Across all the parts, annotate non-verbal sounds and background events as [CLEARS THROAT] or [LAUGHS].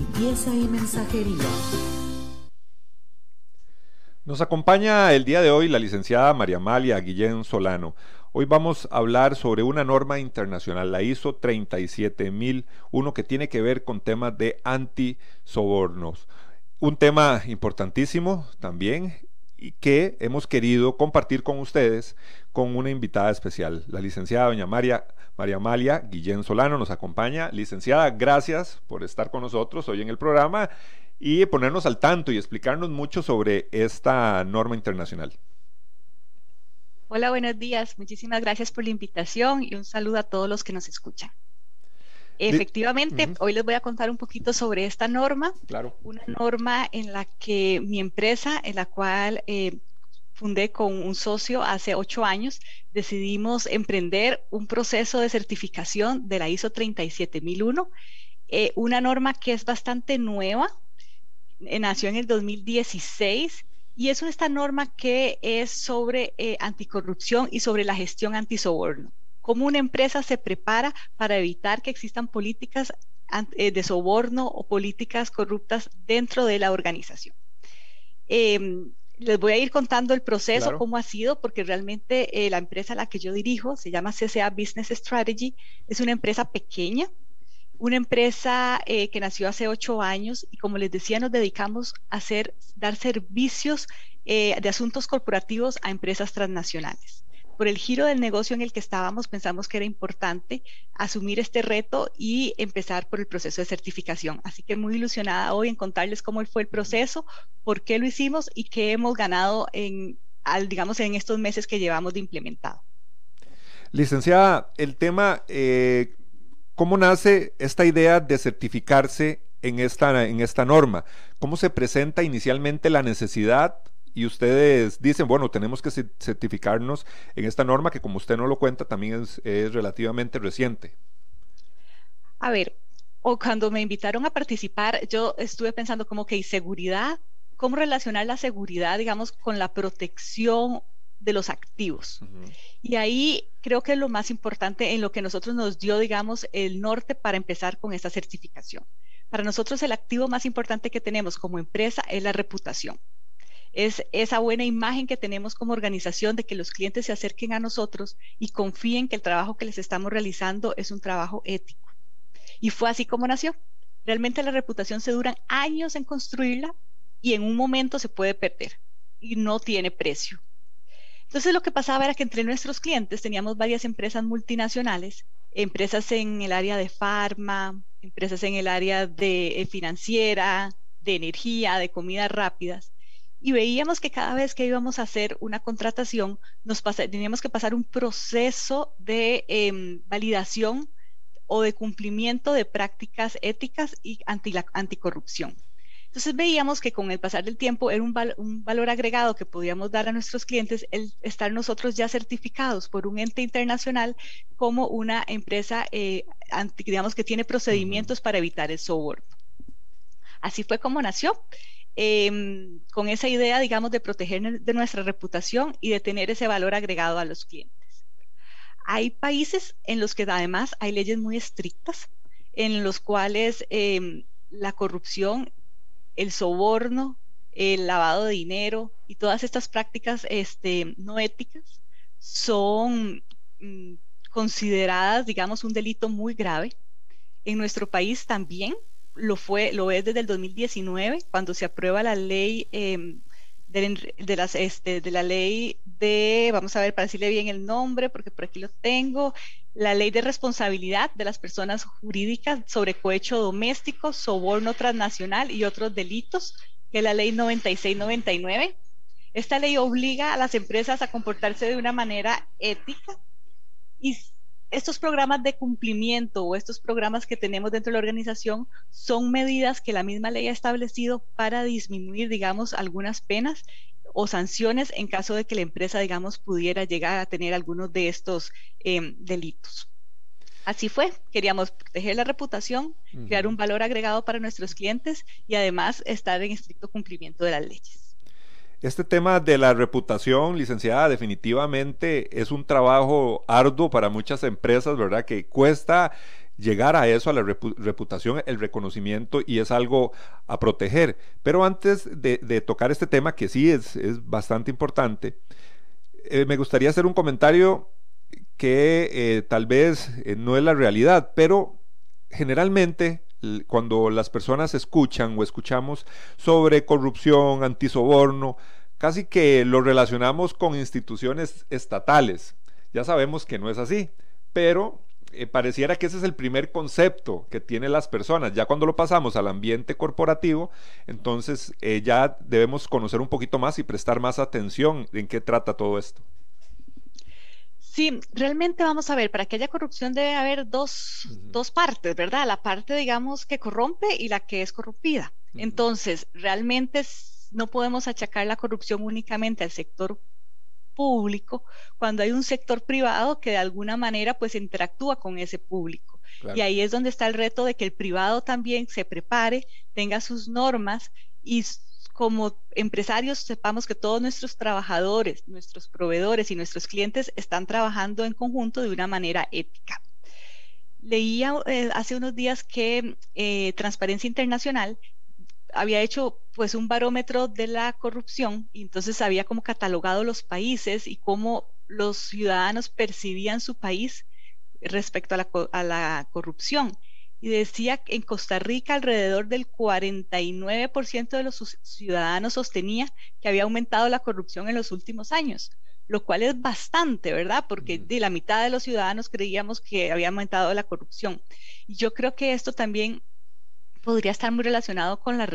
y mensajería. Nos acompaña el día de hoy la licenciada María Amalia Guillén Solano. Hoy vamos a hablar sobre una norma internacional, la ISO 37001, que tiene que ver con temas de antisobornos. Un tema importantísimo también y que hemos querido compartir con ustedes con una invitada especial, la licenciada doña María, María Amalia Guillén Solano nos acompaña. Licenciada, gracias por estar con nosotros hoy en el programa y ponernos al tanto y explicarnos mucho sobre esta norma internacional. Hola, buenos días. Muchísimas gracias por la invitación y un saludo a todos los que nos escuchan. Efectivamente, hoy les voy a contar un poquito sobre esta norma. Claro. Una norma en la que mi empresa, en la cual eh, fundé con un socio hace ocho años, decidimos emprender un proceso de certificación de la ISO 37001, eh, una norma que es bastante nueva, eh, nació en el 2016 y es esta norma que es sobre anticorrupción y sobre la gestión antisoborno cómo una empresa se prepara para evitar que existan políticas eh, de soborno o políticas corruptas dentro de la organización. Em, les voy a ir contando el proceso, cómo ha sido, porque realmente eh, la empresa a la que yo dirijo se llama CCA Business Strategy, es una empresa pequeña, una empresa eh, que nació hace ocho años y como les decía, nos dedicamos a hacer, dar servicios de asuntos corporativos a empresas transnacionales por el giro del negocio en el que estábamos, pensamos que era importante asumir este reto y empezar por el proceso de certificación. Así que muy ilusionada hoy en contarles cómo fue el proceso, por qué lo hicimos y qué hemos ganado en, digamos, en estos meses que llevamos de implementado. Licenciada, el tema, eh, ¿cómo nace esta idea de certificarse en esta, en esta norma? ¿Cómo se presenta inicialmente la necesidad y ustedes dicen, bueno, tenemos que certificarnos en esta norma que como usted no lo cuenta, también es, relativamente reciente. A ver, o cuando me invitaron a participar, yo estuve pensando como que seguridad, cómo relacionar la seguridad, digamos, con la protección de los activos. Y ahí creo que es lo más importante en lo que nosotros nos dio, digamos, el norte para empezar con esta certificación. Para nosotros el activo más importante que tenemos como empresa es la reputación es esa buena imagen que tenemos como organización de que los clientes se acerquen a nosotros y confíen que el trabajo que les estamos realizando es un trabajo ético. Y fue así como nació. Realmente la reputación se duran años en construirla y en un momento se puede perder y no tiene precio. Entonces lo que pasaba era que entre nuestros clientes teníamos varias empresas multinacionales, empresas en el área de farma, empresas en el área de eh, financiera, de energía, de comidas rápidas, y veíamos que cada vez que íbamos a hacer una contratación, nos teníamos que pasar un proceso de em, validación o de cumplimiento de prácticas éticas y anti anticorrupción. Entonces veíamos que con el pasar del tiempo era un, valor agregado que podíamos dar a nuestros clientes el estar nosotros ya certificados por un ente internacional como una empresa, eh, digamos, que tiene procedimientos para evitar el soborno. Así fue como nació. Em, con esa idea, digamos, de proteger de nuestra reputación y de tener ese valor agregado a los clientes. Hay países en los que además hay leyes muy estrictas, en los cuales em, la corrupción, el soborno, el lavado de dinero y todas estas prácticas este, no éticas son mm, consideradas, digamos, un delito muy grave. En nuestro país también lo fue, lo es desde el 2019, cuando se aprueba la ley em, este, de la ley de, vamos a ver, para decirle bien el nombre, porque por aquí lo tengo, la ley de responsabilidad de las personas jurídicas sobre cohecho doméstico, soborno transnacional y otros delitos, que es la ley 9699. Esta ley obliga a las empresas a comportarse de una manera ética y estos programas de cumplimiento o estos programas que tenemos dentro de la organización son medidas que la misma ley ha establecido para disminuir, digamos, algunas penas o sanciones en caso de que la empresa, digamos, pudiera llegar a tener algunos de estos em, delitos. Así fue, queríamos proteger la reputación, crear un valor agregado para nuestros clientes y además estar en estricto cumplimiento de las leyes. Este tema de la reputación, licenciada, definitivamente es un trabajo arduo para muchas empresas, ¿verdad? Que cuesta llegar a eso, a la reputación, el reconocimiento y es algo a proteger. Pero antes de, tocar este tema, que sí es, bastante importante, eh, me gustaría hacer un comentario que eh, tal vez eh, no es la realidad, pero generalmente cuando las personas escuchan o escuchamos sobre corrupción, antisoborno, casi que lo relacionamos con instituciones estatales. Ya sabemos que no es así, pero eh, pareciera que ese es el primer concepto que tienen las personas. Ya cuando lo pasamos al ambiente corporativo, entonces eh, ya debemos conocer un poquito más y prestar más atención en qué trata todo esto. Sí, realmente vamos a ver, para que haya corrupción debe haber dos, partes, ¿verdad? La parte, digamos, que corrompe y la que es corrompida. Entonces, realmente no podemos achacar la corrupción únicamente al sector público cuando hay un sector privado que de alguna manera pues interactúa con ese público. Y ahí es donde está el reto de que el privado también se prepare, tenga sus normas y como empresarios sepamos que todos nuestros trabajadores, nuestros proveedores y nuestros clientes están trabajando en conjunto de una manera ética. Leía eh, hace unos días que eh, Transparencia Internacional había hecho pues un barómetro de la corrupción y entonces había como catalogado los países y cómo los ciudadanos percibían su país respecto a la, a la corrupción y decía que en Costa Rica alrededor del 49% de los ciudadanos sostenía que había aumentado la corrupción en los últimos años, lo cual es bastante, ¿verdad? Porque de la mitad de los ciudadanos creíamos que había aumentado la corrupción. Y yo creo que esto también podría estar muy relacionado con la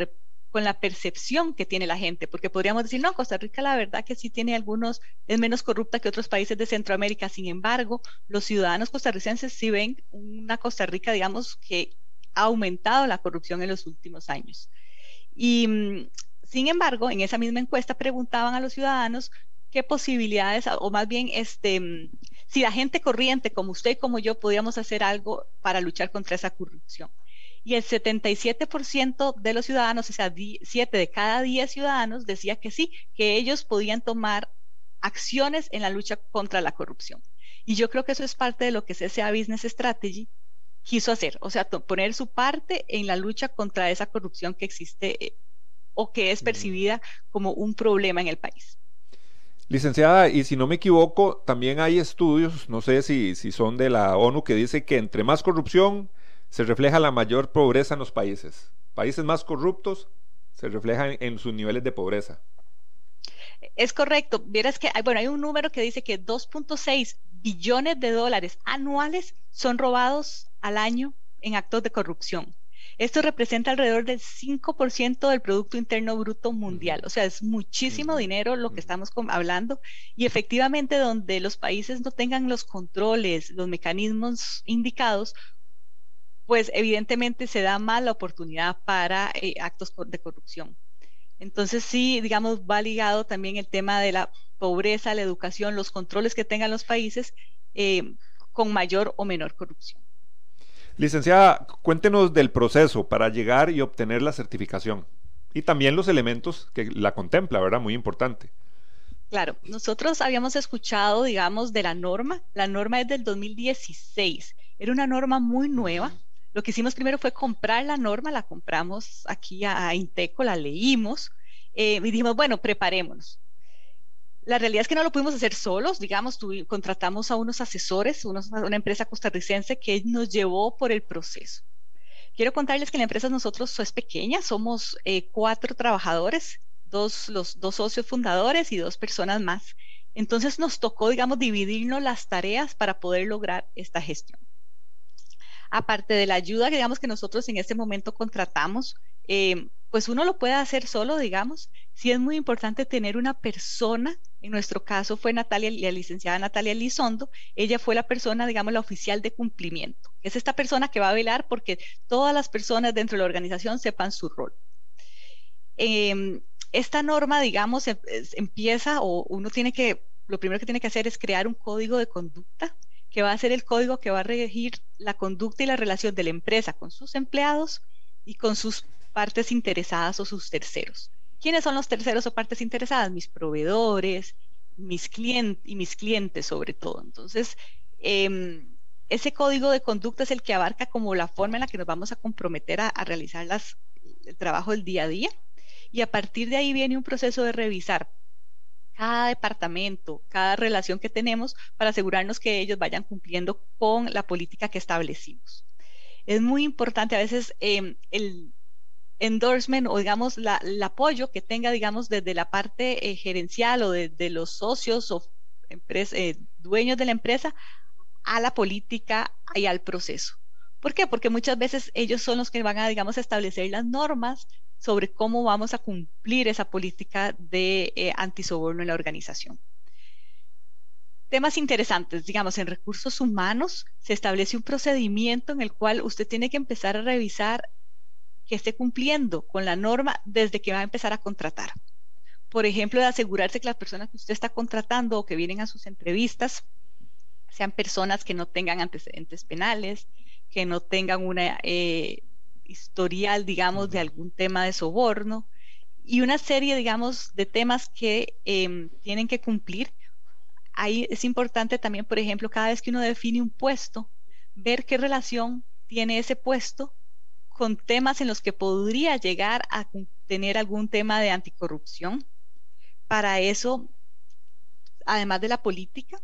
con la percepción que tiene la gente, porque podríamos decir, no, Costa Rica la verdad que sí tiene algunos, es menos corrupta que otros países de Centroamérica, sin embargo, los ciudadanos costarricenses sí ven una Costa Rica, digamos, que ha aumentado la corrupción en los últimos años. Y mm, sin embargo, en esa misma encuesta preguntaban a los ciudadanos qué posibilidades, o más bien, este, mm, si la gente corriente como usted y como yo podíamos hacer algo para luchar contra esa corrupción y el 77% de los ciudadanos, o sea, 7 de cada 10 ciudadanos decía que sí, que ellos podían tomar acciones en la lucha contra la corrupción. Y yo creo que eso es parte de lo que CCA Business Strategy quiso hacer, o sea, poner su parte en la lucha contra esa corrupción que existe eh, o que es percibida como un problema en el país. Licenciada, y si no me equivoco, también hay estudios, no sé si, si son de la ONU, que dice que entre más corrupción, se refleja la mayor pobreza en los países. Países más corruptos se reflejan en sus niveles de pobreza. Es correcto. Vieras que hay, bueno, hay un número que dice que 2.6 billones de dólares anuales son robados al año en actos de corrupción. Esto representa alrededor del 5% del Producto Interno Bruto Mundial. O sea, es muchísimo dinero lo que estamos hablando. Y efectivamente, donde los países no tengan los controles, los mecanismos indicados, pues evidentemente se da más la oportunidad para eh, actos de corrupción. Entonces sí, digamos, va ligado también el tema de la pobreza, la educación, los controles que tengan los países eh, con mayor o menor corrupción. Licenciada, cuéntenos del proceso para llegar y obtener la certificación y también los elementos que la contempla, ¿verdad? Muy importante. Claro, nosotros habíamos escuchado, digamos, de la norma. La norma es del 2016. Era una norma muy nueva lo que hicimos primero fue comprar la norma, la compramos aquí a, Inteco, la leímos eh, y dijimos, bueno, preparémonos. La realidad es que no lo pudimos hacer solos, digamos, contratamos a unos asesores, una empresa costarricense que nos llevó por el proceso. Quiero contarles que la empresa nosotros es pequeña, somos eh, cuatro trabajadores, dos, los dos socios fundadores y dos personas más. Entonces nos tocó, digamos, dividirnos las tareas para poder lograr esta gestión aparte de la ayuda que digamos que nosotros en este momento contratamos, eh, pues uno lo puede hacer solo, digamos. Sí es muy importante tener una persona, en nuestro caso fue Natalia, la licenciada Natalia Lizondo, ella fue la persona, digamos, la oficial de cumplimiento. Es esta persona que va a velar porque todas las personas dentro de la organización sepan su rol. Em, esta norma, digamos, em, empieza o uno tiene que, lo primero que tiene que hacer es crear un código de conducta que va a ser el código que va a regir la conducta y la relación de la empresa con sus empleados y con sus partes interesadas o sus terceros. ¿Quiénes son los terceros o partes interesadas? Mis proveedores, mis clientes y mis clientes sobre todo. Entonces, em, ese código de conducta es el que abarca como la forma en la que nos vamos a comprometer a, realizar las, el trabajo del día a día. Y a partir de ahí viene un proceso de revisar cada departamento, cada relación que tenemos para asegurarnos que ellos vayan cumpliendo con la política que establecimos. Es muy importante a veces em, el, endorsement o digamos el apoyo que tenga digamos desde la parte eh, gerencial o de, los socios o eh, dueños de la empresa a la política y al proceso. ¿Por qué? Porque muchas veces ellos son los que van a digamos establecer las normas sobre cómo vamos a cumplir esa política de eh, antisoborno en la organización. Temas interesantes, digamos, en recursos humanos se establece un procedimiento en el cual usted tiene que empezar a revisar que esté cumpliendo con la norma desde que va a empezar a contratar. Por ejemplo, de asegurarse que las personas que usted está contratando o que vienen a sus entrevistas sean personas que no tengan antecedentes penales, que no tengan una eh, historial, digamos, de algún tema de soborno y una serie, digamos, de temas que em, tienen que cumplir. Ahí es importante también, por ejemplo, cada vez que uno define un puesto, ver qué relación tiene ese puesto con temas en los que podría llegar a tener algún tema de anticorrupción. Para eso, además de la política,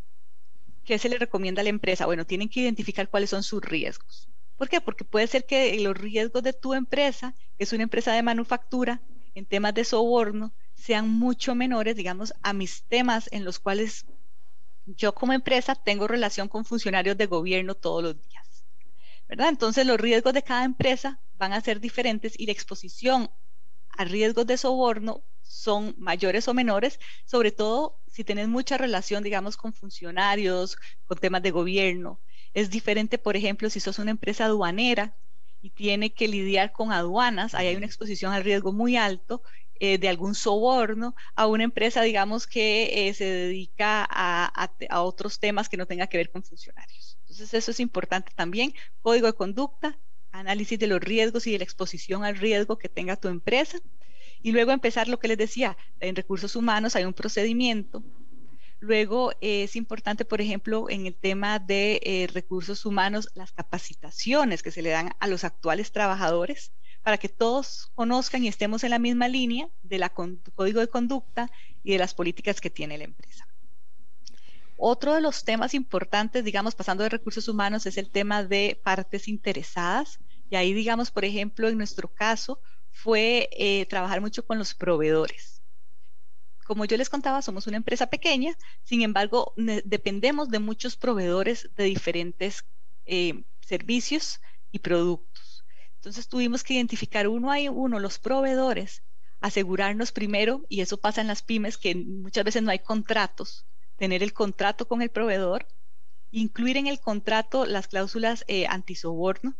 ¿qué se le recomienda a la empresa? Bueno, tienen que identificar cuáles son sus riesgos. ¿Por qué? Porque puede ser que los riesgos de tu empresa, que es una empresa de manufactura, en temas de soborno, sean mucho menores, digamos, a mis temas en los cuales yo como empresa tengo relación con funcionarios de gobierno todos los días. Entonces los riesgos de cada empresa van a ser diferentes y la exposición a riesgos de soborno son mayores o menores, sobre todo si tienes mucha relación, digamos, con funcionarios, con temas de gobierno. Es diferente, por ejemplo, si sos una empresa aduanera y tiene que lidiar con aduanas, ahí hay una exposición al riesgo muy alto eh, de algún soborno a una empresa, digamos, que eh, se dedica a, a otros temas que no tenga que ver con funcionarios. Entonces eso es importante también. Código de conducta, análisis de los riesgos y de la exposición al riesgo que tenga tu empresa. Y luego empezar lo que les decía, en recursos humanos hay un procedimiento. Luego es importante, por ejemplo, en el tema de eh, recursos humanos, las capacitaciones que se le dan a los actuales trabajadores para que todos conozcan y estemos en la misma línea del código de conducta y de las políticas que tiene la empresa. Otro de los temas importantes, digamos, pasando de recursos humanos, es el tema de partes interesadas. Y ahí, digamos, por ejemplo, en nuestro caso, fue eh, trabajar mucho con los proveedores. Como yo les contaba, somos una empresa pequeña, sin embargo, dependemos de muchos proveedores de diferentes eh, servicios y productos. Entonces tuvimos que identificar uno a uno los proveedores, asegurarnos primero, y eso pasa en las pymes, que muchas veces no hay contratos, tener el contrato con el proveedor, incluir en el contrato las cláusulas eh, antisoborno.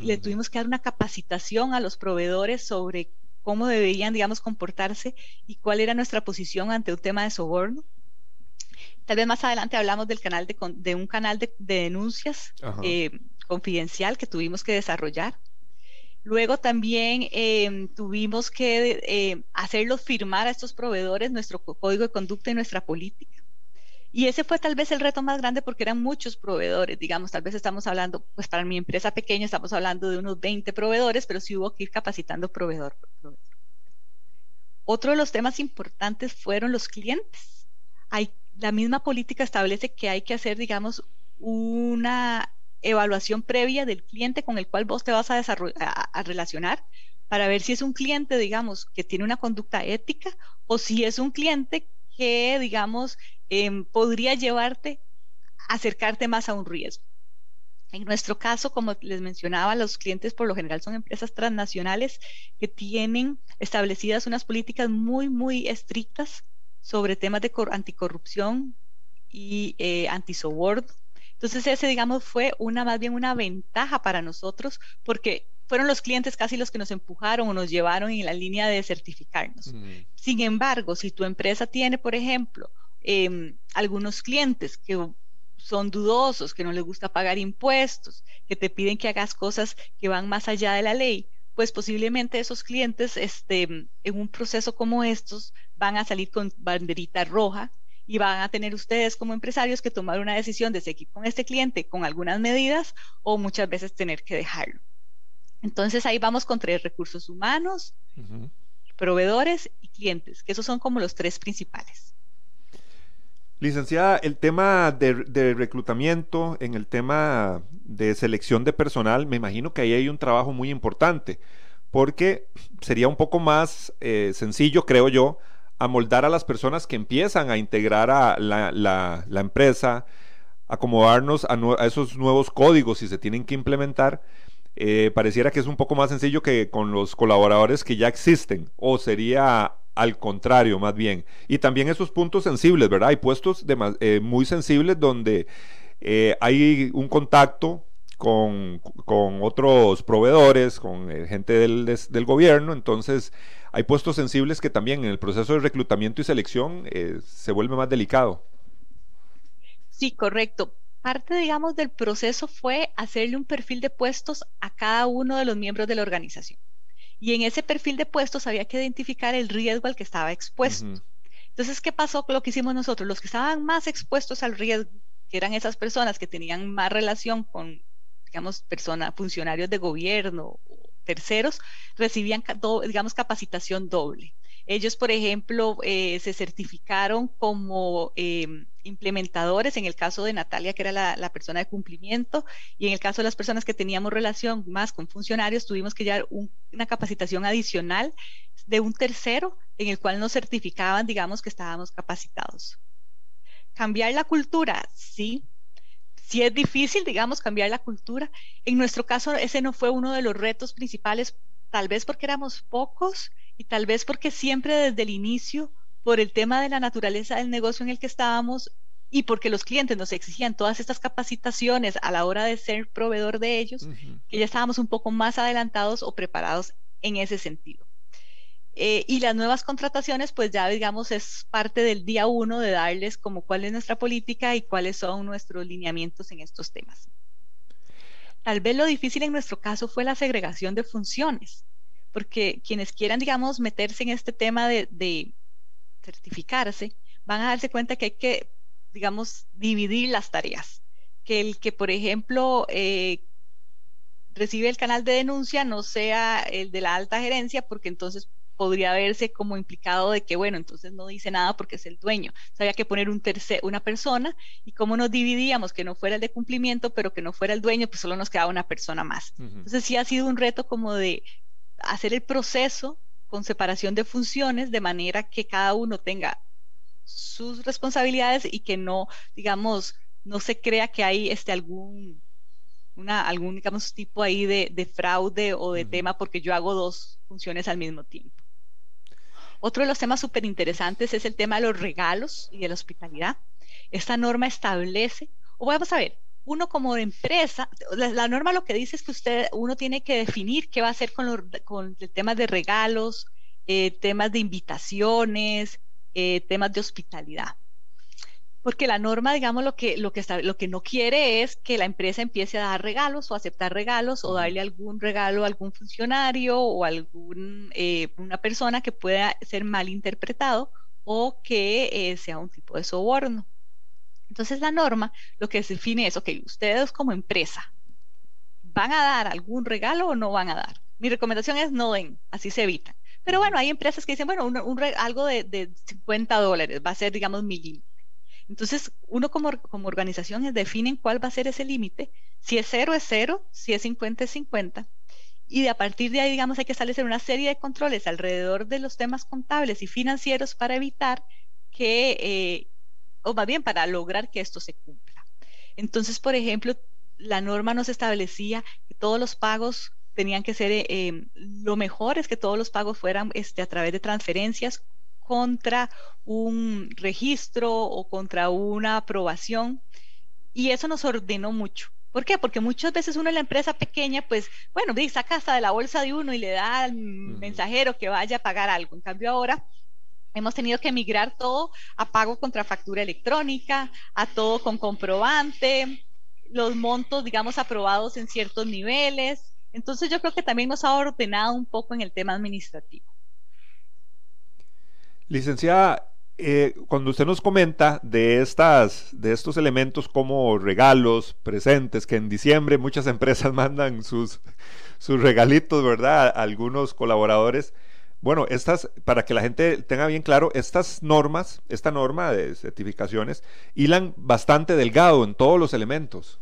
Le tuvimos que dar una capacitación a los proveedores sobre cómo deberían, digamos, comportarse y cuál era nuestra posición ante un tema de soborno. Tal vez más adelante hablamos del canal de, un canal de, denuncias eh, confidencial que tuvimos que desarrollar. Luego también em, tuvimos que eh, hacerlos firmar a estos proveedores nuestro código de conducta y nuestra política. Y ese fue tal vez el reto más grande porque eran muchos proveedores, digamos, tal vez estamos hablando, pues para mi empresa pequeña estamos hablando de unos 20 proveedores, pero sí hubo que ir capacitando proveedor por proveedor. Otro de los temas importantes fueron los clientes. Hay, la misma política establece que hay que hacer, digamos, una evaluación previa del cliente con el cual vos te vas a, a, relacionar para ver si es un cliente, digamos, que tiene una conducta ética o si es un cliente que, digamos, em, podría llevarte a acercarte más a un riesgo. En nuestro caso, como les mencionaba, los clientes por lo general son empresas transnacionales que tienen establecidas unas políticas muy, muy estrictas sobre temas de anticorrupción y eh, antisoborno. Entonces ese, digamos, fue una más bien una ventaja para nosotros porque fueron los clientes casi los que nos empujaron o nos llevaron en la línea de certificarnos. Mm. Sin embargo, si tu empresa tiene, por ejemplo, em, algunos clientes que son dudosos, que no les gusta pagar impuestos, que te piden que hagas cosas que van más allá de la ley, pues posiblemente esos clientes este, en un proceso como estos van a salir con banderita roja y van a tener ustedes como empresarios que tomar una decisión de seguir con este cliente con algunas medidas o muchas veces tener que dejarlo. Entonces ahí vamos con tres recursos humanos, proveedores y clientes, que esos son como los tres principales. Licenciada, el tema de, reclutamiento, en el tema de selección de personal, me imagino que ahí hay un trabajo muy importante, porque sería un poco más eh, sencillo, creo yo, amoldar a las personas que empiezan a integrar a la, empresa, acomodarnos a, esos nuevos códigos si se tienen que implementar. Eh, pareciera que es un poco más sencillo que con los colaboradores que ya existen, o sería al contrario, más bien. Y también esos puntos sensibles, ¿verdad? Hay puestos eh, muy sensibles donde eh, hay un contacto con, otros proveedores, con eh, gente del, del, gobierno, entonces hay puestos sensibles que también en el proceso de reclutamiento y selección se vuelve más delicado. Sí, correcto. Parte, digamos, del proceso fue hacerle un perfil de puestos a cada uno de los miembros de la organización. Y en ese perfil de puestos había que identificar el riesgo al que estaba expuesto. Entonces, ¿qué pasó con lo que hicimos nosotros? Los que estaban más expuestos al riesgo, que eran esas personas que tenían más relación con, digamos, personas, funcionarios de gobierno terceros, recibían, digamos, capacitación doble. Ellos, por ejemplo, eh, se certificaron como em, implementadores, en el caso de Natalia, que era la, persona de cumplimiento, y en el caso de las personas que teníamos relación más con funcionarios, tuvimos que llevar una capacitación adicional de un tercero en el cual nos certificaban, digamos, que estábamos capacitados. Cambiar la cultura, sí. Sí es difícil, digamos, cambiar la cultura. En nuestro caso, ese no fue uno de los retos principales, tal vez porque éramos pocos y tal vez porque siempre desde el inicio, por el tema de la naturaleza del negocio en el que estábamos y porque los clientes nos exigían todas estas capacitaciones a la hora de ser proveedor de ellos, que ya estábamos un poco más adelantados o preparados en ese sentido. Eh, y las nuevas contrataciones, pues ya digamos, es parte del día uno de darles como cuál es nuestra política y cuáles son nuestros lineamientos en estos temas. Tal vez lo difícil en nuestro caso fue la segregación de funciones porque quienes quieran, digamos, meterse en este tema de, certificarse, van a darse cuenta que hay que, digamos, dividir las tareas. Que el que, por ejemplo, eh, recibe el canal de denuncia no sea el de la alta gerencia, porque entonces podría verse como implicado de que, bueno, entonces no dice nada porque es el dueño. había que poner un tercer, una persona y como nos dividíamos, que no fuera el de cumplimiento, pero que no fuera el dueño, pues solo nos quedaba una persona más. Entonces sí ha sido un reto como de hacer el proceso con separación de funciones de manera que cada uno tenga sus responsabilidades y que no, digamos, no se crea que hay este algún una, algún digamos tipo ahí de, fraude o de tema porque yo hago dos funciones al mismo tiempo. Otro de los temas súper interesantes es el tema de los regalos y de la hospitalidad. Esta norma establece, o vamos a ver, uno como empresa, la, norma lo que dice es que usted, uno tiene que definir qué va a hacer con, los, con el tema de regalos, eh, temas de invitaciones, eh, temas de hospitalidad. Porque la norma, digamos, lo que, lo, que está, lo que no quiere es que la empresa empiece a dar regalos o aceptar regalos o darle algún regalo a algún funcionario o a alguna eh, persona que pueda ser mal interpretado o que sea un tipo de soborno. Entonces la norma lo que define es, ok, ustedes como empresa, ¿van a dar algún regalo o no van a dar? Mi recomendación es no den, así se evitan. Pero bueno, hay empresas que dicen, bueno, algo de, 50 dólares va a ser, digamos, mi límite. Entonces, uno como, como organización definen cuál va a ser ese límite. Si es cero, es cero. Si es 50, es 50. Y de a partir de ahí, digamos, hay que establecer una serie de controles alrededor de los temas contables y financieros para evitar que, eh, o más bien para lograr que esto se cumpla. Entonces, por ejemplo, la norma nos establecía que todos los pagos tenían que ser, eh, em, lo mejor es que todos los pagos fueran este, a través de transferencias contra un registro o contra una aprobación. Y eso nos ordenó mucho. ¿Por qué? Porque muchas veces uno en la empresa pequeña, pues, bueno, saca hasta de la bolsa de uno y le da al mensajero que vaya a pagar algo. En cambio ahora hemos tenido que migrar todo a pago contra factura electrónica, a todo con comprobante, los montos, digamos, aprobados en ciertos niveles. Entonces yo creo que también nos ha ordenado un poco en el tema administrativo. Licenciada, eh, cuando usted nos comenta de, estas, de estos elementos como regalos, presentes, que en diciembre muchas [LAUGHS] empresas mandan sus, sus regalitos, ¿verdad? A algunos colaboradores. Bueno, estas, para que la gente tenga bien claro, estas normas, esta norma de certificaciones, hilan bastante delgado en todos los elementos.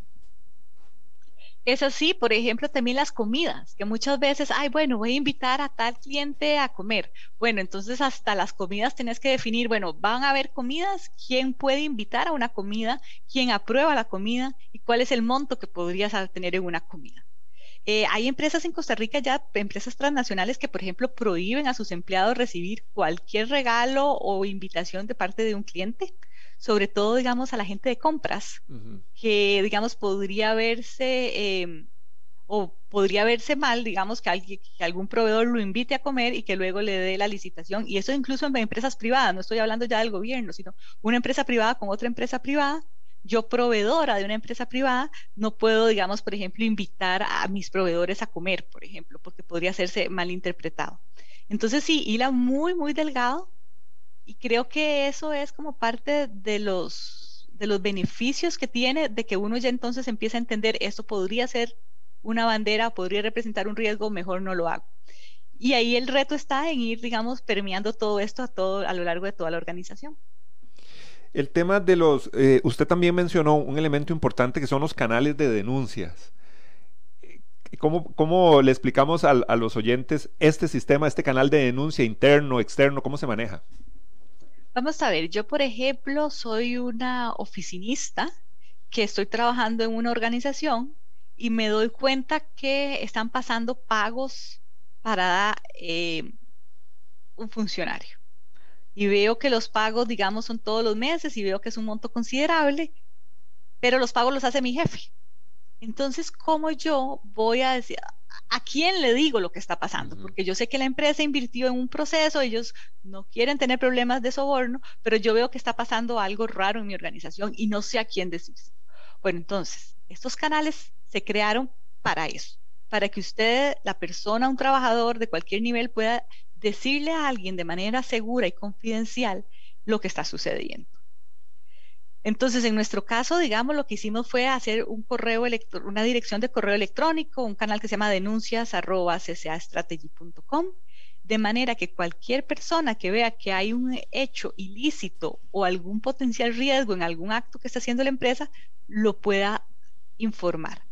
Es así, por ejemplo, también las comidas, que muchas veces, ay, bueno, voy a invitar a tal cliente a comer. Bueno, entonces hasta las comidas tenés que definir, bueno, van a haber comidas, quién puede invitar a una comida, quién aprueba la comida y cuál es el monto que podrías tener en una comida. Eh, hay empresas en Costa Rica ya, empresas transnacionales que, por ejemplo, prohíben a sus empleados recibir cualquier regalo o invitación de parte de un cliente sobre todo, digamos, a la gente de compras, que, digamos, podría verse em, o podría verse mal, digamos, que, alguien, que algún proveedor lo invite a comer y que luego le dé la licitación. Y eso incluso en empresas privadas, no estoy hablando ya del gobierno, sino una empresa privada con otra empresa privada. Yo, proveedora de una empresa privada, no puedo, digamos, por ejemplo, invitar a mis proveedores a comer, por ejemplo, porque podría hacerse malinterpretado. Entonces, sí, hila muy, muy delgado y creo que eso es como parte de los, de los beneficios que tiene de que uno ya entonces empieza a entender esto podría ser una bandera, podría representar un riesgo, mejor no lo hago. Y ahí el reto está en ir, digamos, permeando todo esto a, todo, a lo largo de toda la organización. El tema de los, eh, usted también mencionó un elemento importante que son los canales de denuncias. ¿Cómo, cómo le explicamos a, a los oyentes este sistema, este canal de denuncia interno, externo, cómo se maneja? Vamos a ver, yo por ejemplo soy una oficinista que estoy trabajando en una organización y me doy cuenta que están pasando pagos para eh, un funcionario. Y veo que los pagos, digamos, son todos los meses y veo que es un monto considerable, pero los pagos los hace mi jefe. Entonces, ¿cómo yo voy a decir, a quién le digo lo que está pasando, porque yo sé que la empresa invirtió en un proceso, ellos no quieren tener problemas de soborno, pero yo veo que está pasando algo raro en mi organización y no sé a quién decirse. Bueno, entonces, estos canales se crearon para eso, para que usted, la persona, un trabajador de cualquier nivel pueda decirle a alguien de manera segura y confidencial lo que está sucediendo. Entonces, en nuestro caso, digamos, lo que hicimos fue hacer un correo una dirección de correo electrónico, un canal que se llama denuncias@ccastrategy.com, de manera que cualquier persona que vea que hay un hecho ilícito o algún potencial riesgo en algún acto que está haciendo la empresa, lo pueda informar.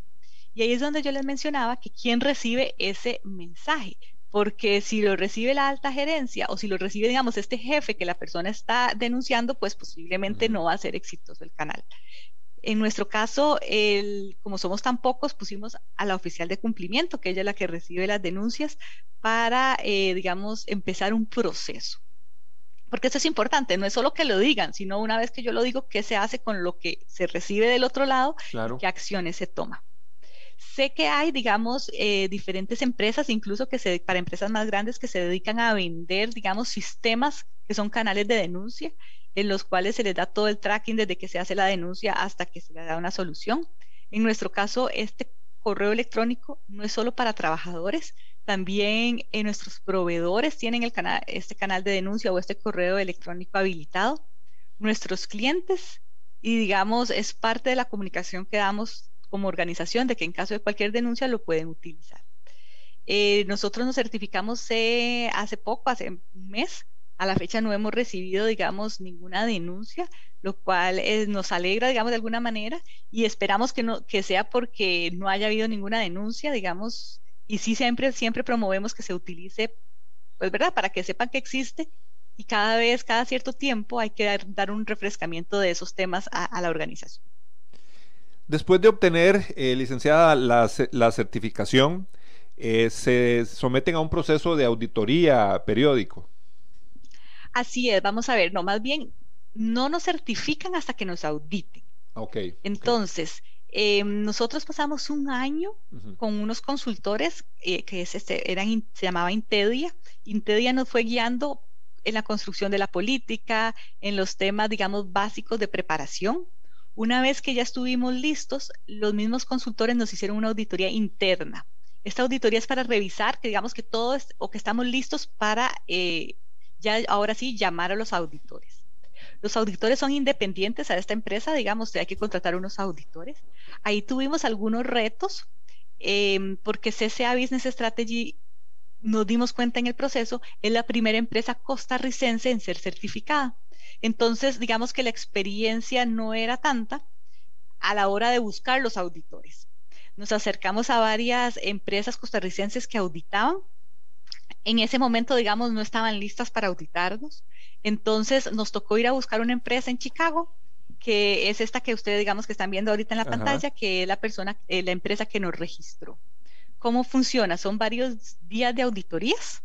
Y ahí es donde yo les mencionaba que quien recibe ese mensaje porque si lo recibe la alta gerencia o si lo recibe, digamos, este jefe que la persona está denunciando, pues posiblemente no va a ser exitoso el canal. En nuestro caso, el, como somos tan pocos, pusimos a la oficial de cumplimiento, que ella es la que recibe las denuncias, para, eh, digamos, empezar un proceso. Porque eso es importante, no es solo que lo digan, sino una vez que yo lo digo, qué se hace con lo que se recibe del otro lado, qué acciones se toman. Sé que hay, digamos, eh, diferentes empresas, incluso que se, para empresas más grandes que se dedican a vender, digamos, sistemas que son canales de denuncia, en los cuales se les da todo el tracking desde que se hace la denuncia hasta que se le da una solución. En nuestro caso, este correo electrónico no es solo para trabajadores, también en nuestros proveedores tienen el canal, este canal de denuncia o este correo electrónico habilitado. Nuestros clientes, y digamos, es parte de la comunicación que damos como organización de que en caso de cualquier denuncia lo pueden utilizar. Eh, nosotros nos certificamos hace poco, hace un mes. A la fecha no hemos recibido, digamos, ninguna denuncia, lo cual eh, nos alegra, digamos, de alguna manera y esperamos que, no, que sea porque no haya habido ninguna denuncia, digamos, y sí siempre, siempre promovemos que se utilice, pues, ¿verdad? Para que sepan que existe y cada vez, cada cierto tiempo hay que dar, un refrescamiento de esos temas a la organización. Después de obtener, eh, licenciada, la, la certificación, eh, se someten a un proceso de auditoría periódico. Así es, vamos a ver, no, más bien no nos certifican hasta que nos auditen. Ok. Entonces, eh, nosotros pasamos un año con unos consultores eh, que este, eran, se llamaba Intedia. Intedia nos fue guiando en la construcción de la política, en los temas, digamos, básicos de preparación. Una vez que ya estuvimos listos, los mismos consultores nos hicieron una auditoría interna. Esta auditoría es para revisar que digamos que todo es, o que estamos listos para eh, ya ahora sí llamar a los auditores. Los auditores son independientes a esta empresa, digamos, hay que contratar unos auditores. Ahí tuvimos algunos retos em, porque CCA Business Strategy nos dimos cuenta en el proceso, es la primera empresa costarricense en ser certificada. Entonces, digamos que la experiencia no era tanta a la hora de buscar los auditores. Nos acercamos a varias empresas costarricenses que auditaban. En ese momento, digamos, no estaban listas para auditarnos. Entonces nos tocó ir a buscar una empresa en Chicago, que es esta que ustedes, digamos, que están viendo ahorita en la pantalla, que es la persona, eh, la empresa que nos registró. ¿Cómo funciona? Son varios días de auditorías.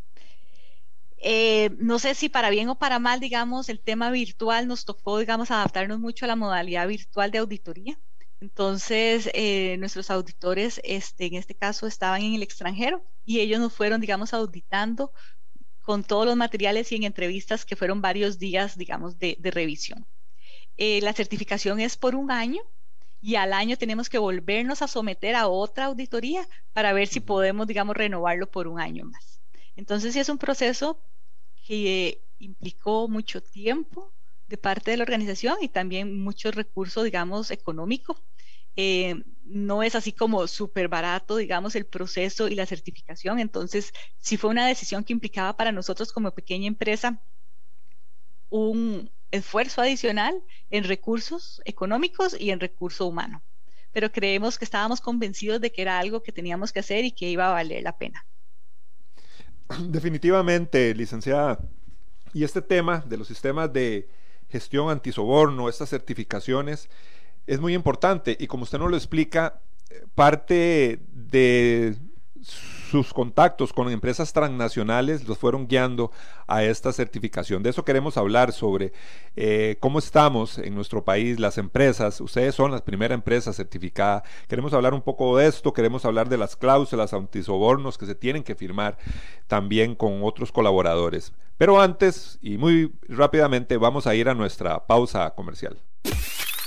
Eh, no sé si para bien o para mal, digamos, el tema virtual nos tocó, digamos, adaptarnos mucho a la modalidad virtual de auditoría. Entonces, eh, nuestros auditores, este, en este caso, estaban en el extranjero y ellos nos fueron, digamos, auditando con todos los materiales y en entrevistas que fueron varios días, digamos, de, revisión. Eh, la certificación es por un año y al año tenemos que volvernos a someter a otra auditoría para ver si podemos, digamos, renovarlo por un año más. Entonces, sí es un proceso que implicó mucho tiempo de parte de la organización y también mucho recurso, digamos, económico eh, no es así como súper barato, digamos, el proceso y la certificación. Entonces, sí fue una decisión que implicaba para nosotros como pequeña empresa un esfuerzo adicional en recursos económicos y en recurso humano. Pero creemos que estábamos convencidos de que era algo que teníamos que hacer y que iba a valer la pena. [CLEARS THROAT] Definitivamente, licenciada. Y este tema de los sistemas de gestión antisoborno, estas certificaciones, es muy importante y como usted nos lo explica, parte de sus contactos con empresas transnacionales los fueron guiando a esta certificación. De eso queremos hablar sobre eh, cómo estamos en nuestro país, las empresas. Ustedes son la primera empresa certificada. Queremos hablar un poco de esto, queremos hablar de las cláusulas antisobornos que se tienen que firmar también con otros colaboradores. Pero antes y muy rápidamente vamos a ir a nuestra pausa comercial.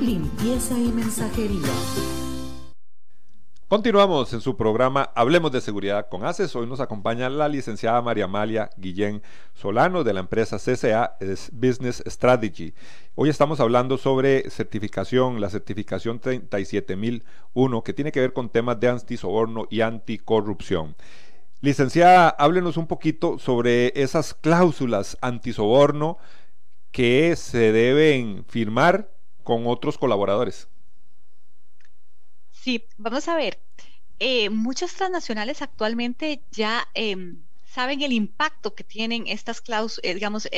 limpieza y mensajería. Continuamos en su programa Hablemos de Seguridad con ACES. Hoy nos acompaña la licenciada María Amalia Guillén Solano de la empresa CCA Business Strategy. Hoy estamos hablando sobre certificación, la certificación 37001, que tiene que ver con temas de antisoborno y anticorrupción. Licenciada, háblenos un poquito sobre esas cláusulas antisoborno que se deben firmar con otros colaboradores. Sí, vamos a ver. Eh, muchas transnacionales actualmente ya em, saben el impacto que tienen estas cláusulas, eh, digamos,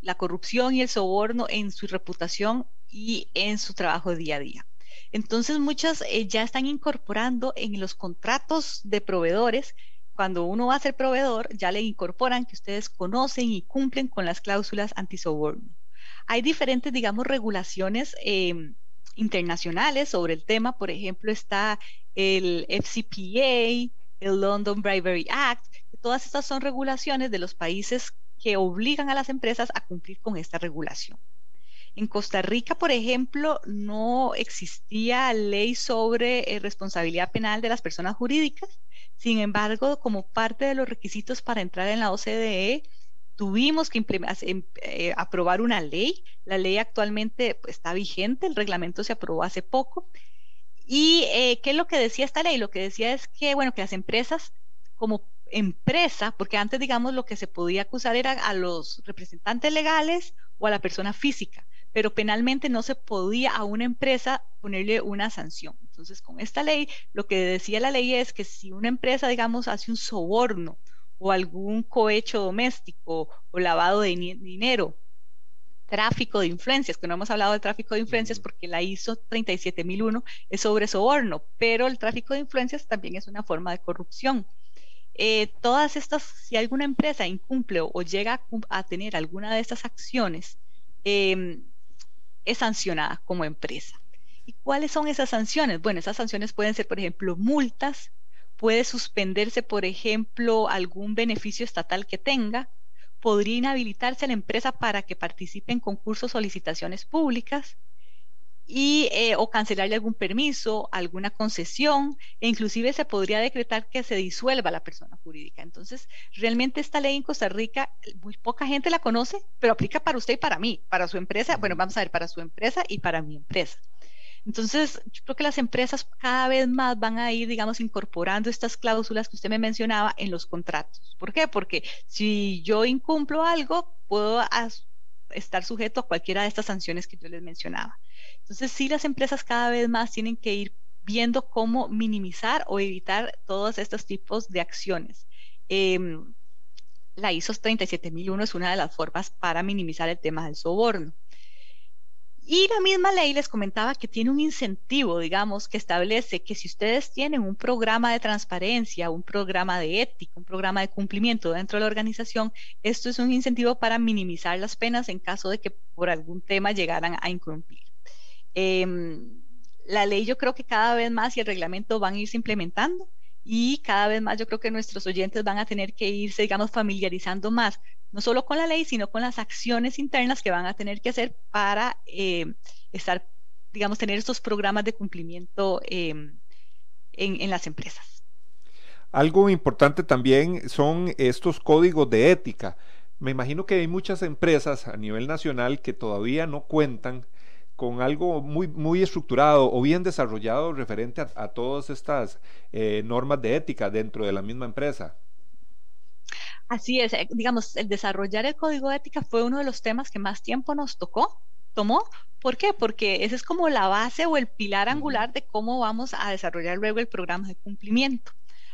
la corrupción y el soborno en su reputación y en su trabajo día a día. Entonces, muchas eh, ya están incorporando en los contratos de proveedores, cuando uno va a ser proveedor, ya le incorporan que ustedes conocen y cumplen con las cláusulas antisoborno. Hay diferentes, digamos, regulaciones em, internacionales sobre el tema. Por ejemplo, está el FCPA, el London Bribery Act. Todas estas son regulaciones de los países que obligan a las empresas a cumplir con esta regulación. En Costa Rica, por ejemplo, no existía ley sobre eh, responsabilidad penal de las personas jurídicas. Sin embargo, como parte de los requisitos para entrar en la OCDE, tuvimos que em, eh, aprobar una ley. La ley actualmente pues, está vigente, el reglamento se aprobó hace poco ¿Y eh, qué es lo que decía esta ley? Lo que decía es que, bueno, que las empresas como empresa, porque antes, digamos, lo que se podía acusar era a los representantes legales o a la persona física, pero penalmente no se podía a una empresa ponerle una sanción. Entonces, con esta ley, lo que decía la ley es que si una empresa, digamos, hace un soborno o algún cohecho doméstico o lavado de dinero tráfico de influencias, que no hemos hablado de tráfico de influencias porque la ISO 37001 es sobre soborno, pero el tráfico de influencias también es una forma de corrupción. Eh, todas estas, si alguna empresa incumple o, llega a, tener alguna de estas acciones, em, es sancionada como empresa. ¿Y cuáles son esas sanciones? Bueno, esas sanciones pueden ser, por ejemplo, multas, puede suspenderse, por ejemplo, algún beneficio estatal que tenga, podría inhabilitarse la empresa para que participe en concursos o licitaciones públicas y eh, o cancelarle algún permiso, alguna concesión e inclusive se podría decretar que se disuelva la persona jurídica. Entonces, realmente esta ley en Costa Rica muy poca gente la conoce, pero aplica para usted y para mí, para su empresa, bueno, vamos a ver, para su empresa y para mi empresa. Entonces, yo creo que las empresas cada vez más van a ir, digamos, incorporando estas cláusulas que usted me mencionaba en los contratos. ¿Por qué? Porque si yo incumplo algo, puedo estar sujeto a cualquiera de estas sanciones que yo les mencionaba. Entonces, sí, las empresas cada vez más tienen que ir viendo cómo minimizar o evitar todos estos tipos de acciones. Em, la ISO 37001 es una de las formas para minimizar el tema del soborno. Y la misma ley les comentaba que tiene un incentivo, digamos, que establece que si ustedes tienen un programa de transparencia, un programa de ética, un programa de cumplimiento dentro de la organización, esto es un incentivo para minimizar las penas en caso de que por algún tema llegaran a incumplir. Em, la ley yo creo que cada vez más y el reglamento van a irse implementando y cada vez más yo creo que nuestros oyentes van a tener que irse, digamos, familiarizando más no solo con la ley, sino con las acciones internas que van a tener que hacer para eh, estar, digamos, tener estos programas de cumplimiento em, en, las empresas. Algo importante también son estos códigos de ética. Me imagino que hay muchas empresas a nivel nacional que todavía no cuentan con algo muy, muy estructurado o bien desarrollado referente a, todas estas eh, normas de ética dentro de la misma empresa. Así es, eh, digamos, el desarrollar el código de ética fue uno de los temas que más tiempo nos tocó, tomó. ¿Por qué? Porque esa es como la base o el pilar angular de cómo vamos a desarrollar luego el programa de cumplimiento.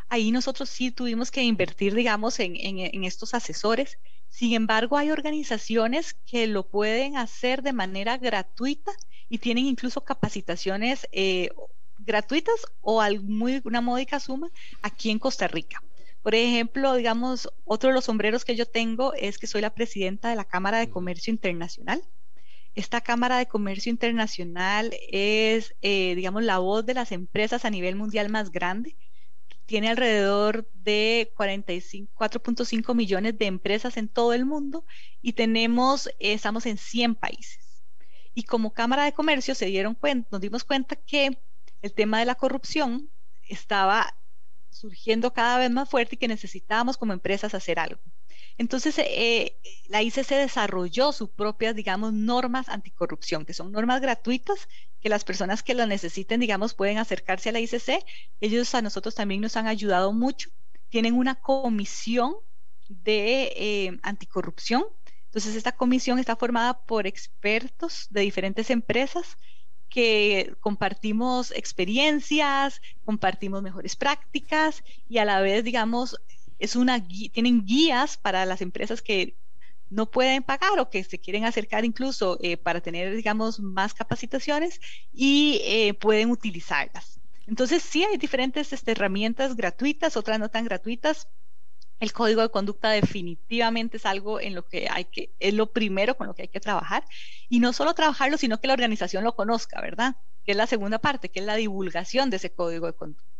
Ahí nosotros sí tuvimos que invertir, digamos, en, estos asesores. Sin embargo, hay organizaciones que lo pueden hacer de manera gratuita y tienen incluso capacitaciones eh, gratuitas o muy, una módica suma aquí en Costa Rica. Por ejemplo, digamos, otro de los sombreros que yo tengo es que soy la presidenta de la Cámara de Comercio Internacional. Esta Cámara de Comercio Internacional es, eh, digamos, la voz de las empresas a nivel mundial más grande. Tiene alrededor de 4.5 millones de empresas en todo el mundo y tenemos, estamos en 100 países. Y como Cámara de Comercio se dieron cuenta, nos dimos cuenta que el tema de la corrupción estaba surgiendo cada vez más fuerte y que necesitábamos como empresas hacer algo. Entonces, eh, la ICC desarrolló sus propias, digamos, normas anticorrupción, que son normas gratuitas, que las personas que las necesiten, digamos, pueden acercarse a la ICC. Ellos a nosotros también nos han ayudado mucho. Tienen una comisión de eh, anticorrupción. Entonces, esta comisión está formada por expertos de diferentes empresas que compartimos experiencias, compartimos mejores prácticas y a la vez, digamos, es una tienen guías para las empresas que no pueden pagar o que se quieren acercar incluso eh, para tener, digamos, más capacitaciones y eh, pueden utilizarlas. Entonces, sí hay diferentes este, herramientas gratuitas, otras no tan gratuitas, el código de conducta definitivamente es algo en lo que hay que, es lo primero con lo que hay que trabajar. Y no solo trabajarlo, sino que la organización lo conozca, ¿verdad? Que es la segunda parte, que es la divulgación de ese código de conducta.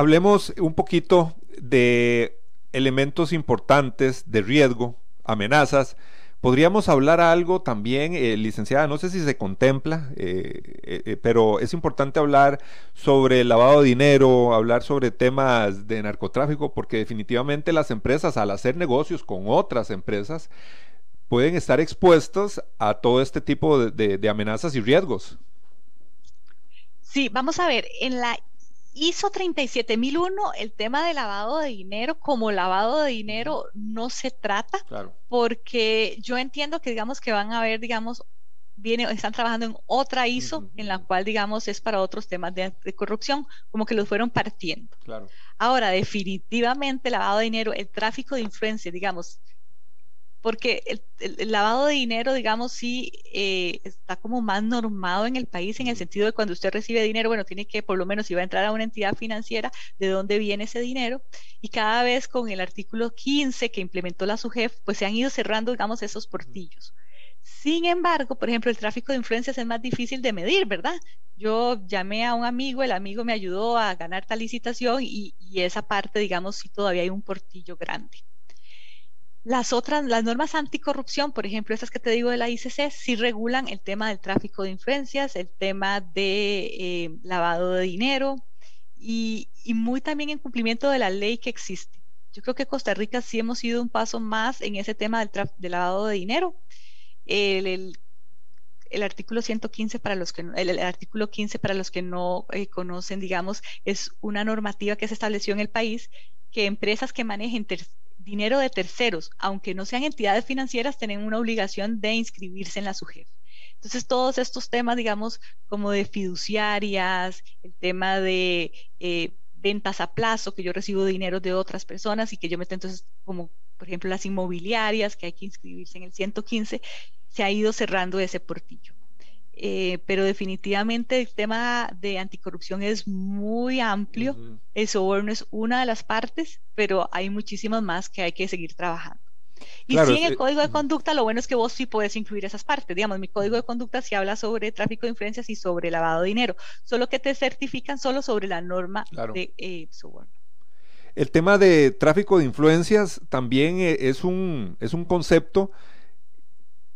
Hablemos un poquito de elementos importantes de riesgo, amenazas Podríamos hablar algo también, eh, licenciada, no sé si se contempla, eh, eh, pero es importante hablar sobre lavado de dinero, hablar sobre temas de narcotráfico, porque definitivamente las empresas al hacer negocios con otras empresas pueden estar expuestos a todo este tipo de, amenazas y riesgos. Sí, vamos a ver, en la ISO 37001, el tema de lavado de dinero como lavado de dinero no se trata, porque yo entiendo que digamos que van a haber, digamos, viene, están trabajando en otra ISO en la cual, digamos, es para otros temas de, corrupción, como que los fueron partiendo. Claro. Ahora, definitivamente, lavado de dinero, el tráfico de influencia, digamos, porque el, lavado de dinero, digamos, sí eh, está como más normado en el país en el sentido de cuando usted recibe dinero, bueno, tiene que, por lo menos, si va a entrar a una entidad financiera, de dónde viene ese dinero. Y cada vez con el artículo 15 que implementó la SUGEF, pues se han ido cerrando, digamos, esos portillos. Sin embargo, por ejemplo, el tráfico de influencias es más difícil de medir, ¿verdad? Yo llamé a un amigo, el amigo me ayudó a ganar tal licitación y, y esa parte, digamos, sí todavía hay un portillo grande. Las otras, las normas anticorrupción, por ejemplo, estas que te digo de la ICC, sí regulan el tema del tráfico de influencias, el tema de eh, lavado de dinero y, muy también en cumplimiento de la ley que existe. Yo creo que Costa Rica sí hemos ido un paso más en ese tema del, lavado de dinero. El, artículo 115 para los que el, artículo 15 para los que no eh, conocen, digamos, es una normativa que se estableció en el país que empresas que manejen dinero de terceros, aunque no sean entidades financieras, tienen una obligación de inscribirse en la SUGEF. Entonces, todos estos temas, digamos, como de fiduciarias, el tema de eh, ventas a plazo, que yo recibo dinero de otras personas y que yo meto entonces, como por ejemplo las inmobiliarias, que hay que inscribirse en el 115, se ha ido cerrando ese portillo. Eh, pero definitivamente el tema de anticorrupción es muy amplio. El soborno es una de las partes, pero hay muchísimas más que hay que seguir trabajando. Y sí, en el código de conducta, lo bueno es que vos sí puedes incluir esas partes. Digamos, mi código de conducta sí habla sobre tráfico de influencias y sobre lavado de dinero, solo que te certifican solo sobre la norma de eh, soborno. El tema de tráfico de influencias también eh, es un, es un concepto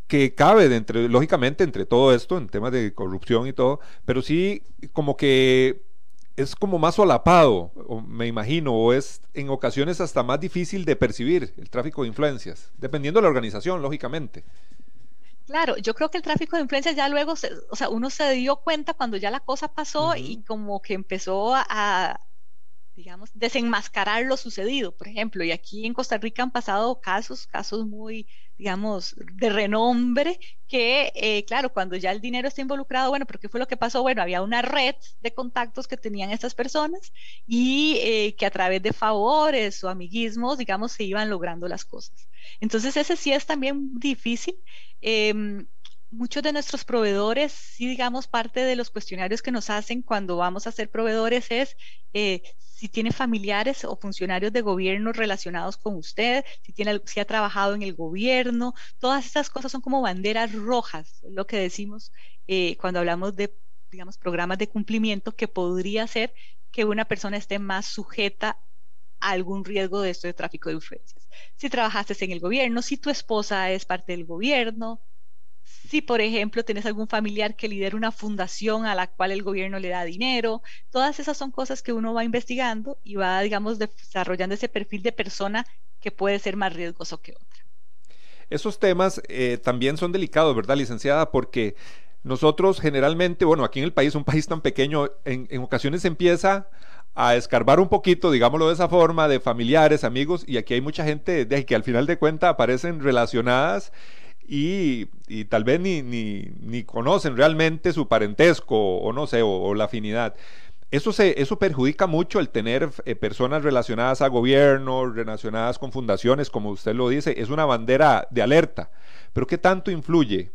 que cabe de entre, lógicamente entre todo esto, en temas de corrupción y todo, pero sí como que es como más solapado, me imagino, o es en ocasiones hasta más difícil de percibir el tráfico de influencias, dependiendo de la organización, lógicamente. Claro, yo creo que el tráfico de influencias ya luego, o sea, uno se dio cuenta cuando ya la cosa pasó y como que empezó a, digamos, desenmascarar lo sucedido, por ejemplo, y aquí en Costa Rica han pasado casos, casos muy digamos, de renombre, que, eh, claro, cuando ya el dinero está involucrado, bueno, pero ¿qué fue lo que pasó? Bueno, había una red de contactos que tenían estas personas y eh, que a través de favores o amiguismos, digamos, se iban logrando las cosas. Entonces, ese sí es también difícil. Em, muchos de nuestros proveedores, sí, digamos, parte de los cuestionarios que nos hacen cuando vamos a ser proveedores es eh, si tiene familiares o funcionarios de gobierno relacionados con usted, si, tiene, si ha trabajado en el gobierno, todas estas cosas son como banderas rojas, lo que decimos eh, cuando hablamos de, digamos, programas de cumplimiento que podría ser que una persona esté más sujeta a algún riesgo de esto de tráfico de influencias. Si trabajaste en el gobierno, si tu esposa es parte del gobierno, si, por ejemplo, tienes algún familiar que lidera una fundación a la cual el gobierno le da dinero, todas esas son cosas que uno va investigando y va, digamos, desarrollando ese perfil de persona que puede ser más riesgoso que otra. Esos temas eh, también son delicados, ¿verdad, licenciada? Porque nosotros generalmente, bueno, aquí en el país, un país tan pequeño, en, ocasiones empieza a escarbar un poquito, digámoslo de esa forma, de familiares, amigos, y aquí hay mucha gente de que al final de cuentas aparecen relacionadas y, tal vez ni, ni, conocen realmente su parentesco o no sé, o, la afinidad. Eso, se, eso perjudica mucho el tener eh, personas relacionadas a gobierno, relacionadas con fundaciones, como usted lo dice, es una bandera de alerta. Pero ¿qué tanto influye?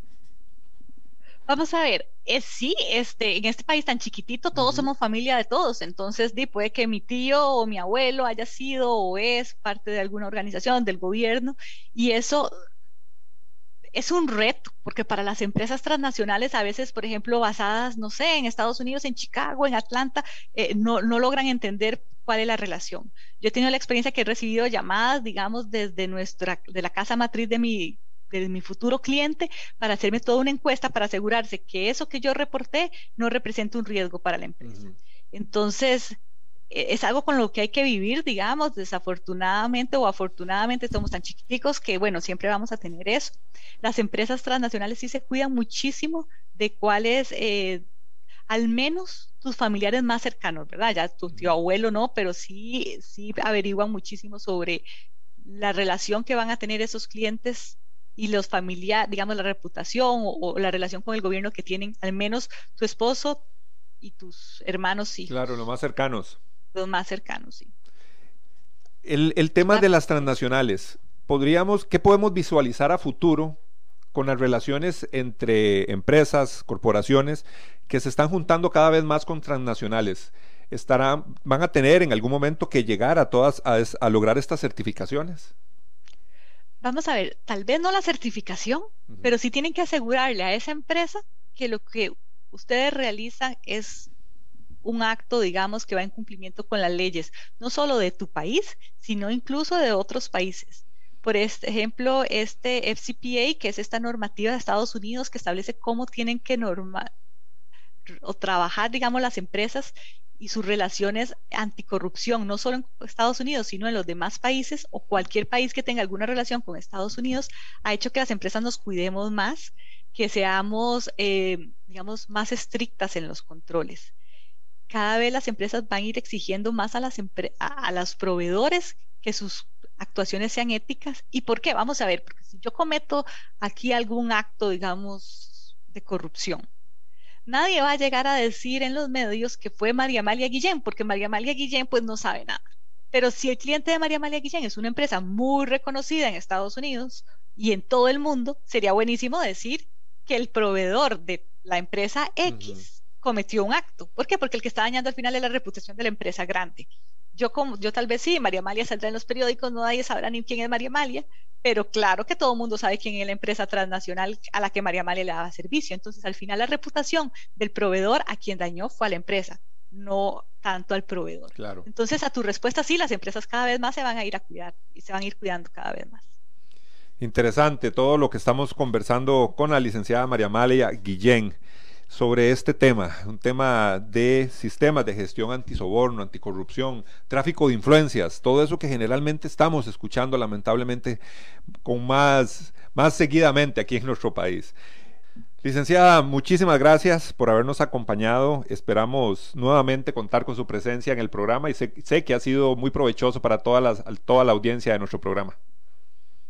Vamos a ver, es, sí, este, en este país tan chiquitito todos somos familia de todos, entonces di, puede que mi tío o mi abuelo haya sido o es parte de alguna organización del gobierno y eso es un reto, porque para las empresas transnacionales, a veces, por ejemplo, basadas, no sé, en Estados Unidos, en Chicago, en Atlanta, eh, no, no, logran entender cuál es la relación. Yo he tenido la experiencia que he recibido llamadas, digamos, desde nuestra, de la casa matriz de mi, de mi futuro cliente para hacerme toda una encuesta para asegurarse que eso que yo reporté no representa un riesgo para la empresa. Entonces, es algo con lo que hay que vivir, digamos, desafortunadamente o afortunadamente somos tan chiquiticos que, bueno, siempre vamos a tener eso. Las empresas transnacionales sí se cuidan muchísimo de cuáles, eh, al menos tus familiares más cercanos, ¿verdad? Ya tu tío abuelo no, pero sí, sí averiguan muchísimo sobre la relación que van a tener esos clientes y los familiares, digamos, la reputación o, la relación con el gobierno que tienen, al menos tu esposo y tus hermanos, sí. Claro, los más cercanos. Los más cercanos, sí. El, tema de las transnacionales, podríamos, ¿qué podemos visualizar a futuro con las relaciones entre empresas, corporaciones que se están juntando cada vez más con transnacionales? Estarán, ¿Van a tener en algún momento que llegar a todas a, lograr estas certificaciones? Vamos a ver, tal vez no la certificación, pero sí tienen que asegurarle a esa empresa que lo que ustedes realizan es un acto, digamos, que va en cumplimiento con las leyes, no solo de tu país, sino incluso de otros países. Por este ejemplo, este FCPA, que es esta normativa de Estados Unidos que establece cómo tienen que o trabajar, digamos, las empresas y sus relaciones anticorrupción, no solo en Estados Unidos, sino en los demás países o cualquier país que tenga alguna relación con Estados Unidos, ha hecho que las empresas nos cuidemos más, que seamos, eh, digamos, más estrictas en los controles cada vez las empresas van a ir exigiendo más a, las a, los proveedores que sus actuaciones sean éticas. ¿Y por qué? Vamos a ver, porque si yo cometo aquí algún acto, digamos, de corrupción, nadie va a llegar a decir en los medios que fue María Amalia Guillén, porque María Amalia Guillén pues no sabe nada. Pero si el cliente de María Amalia Guillén es una empresa muy reconocida en Estados Unidos y en todo el mundo, sería buenísimo decir que el proveedor de la empresa X cometió un acto. ¿Por qué? Porque el que está dañando al final es la reputación de la empresa grande. Yo, como, yo tal vez sí, María Amalia saldrá en los periódicos, no nadie sabrá ni quién es María Amalia, pero claro que todo el mundo sabe quién es la empresa transnacional a la que María Amalia le daba servicio. Entonces, al final, la reputación del proveedor a quien dañó fue a la empresa, no tanto al proveedor. Claro. Entonces, a tu respuesta, sí, las empresas cada vez más se van a ir a cuidar y se van a ir cuidando cada vez más. Interesante todo lo que estamos conversando con la licenciada María Amalia Guillén sobre este tema, un tema de sistemas de gestión antisoborno, anticorrupción, tráfico de influencias, todo eso que generalmente estamos escuchando lamentablemente con más, más seguidamente aquí en nuestro país. Licenciada, muchísimas gracias por habernos acompañado. Esperamos nuevamente contar con su presencia en el programa y sé, que ha sido muy provechoso para toda toda la audiencia de nuestro programa.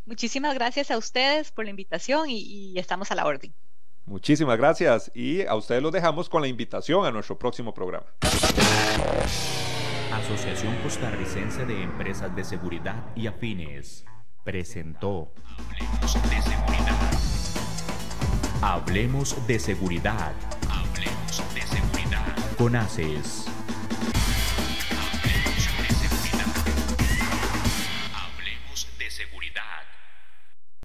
Muchísimas gracias a ustedes por la invitación y estamos a la orden. Muchísimas gracias y a ustedes los dejamos con la invitación a nuestro próximo programa. Asociación Costarricense de Empresas de Seguridad y Afines presentó Hablemos de Seguridad. Hablemos de Seguridad. Hablemos de Seguridad. Con ACES.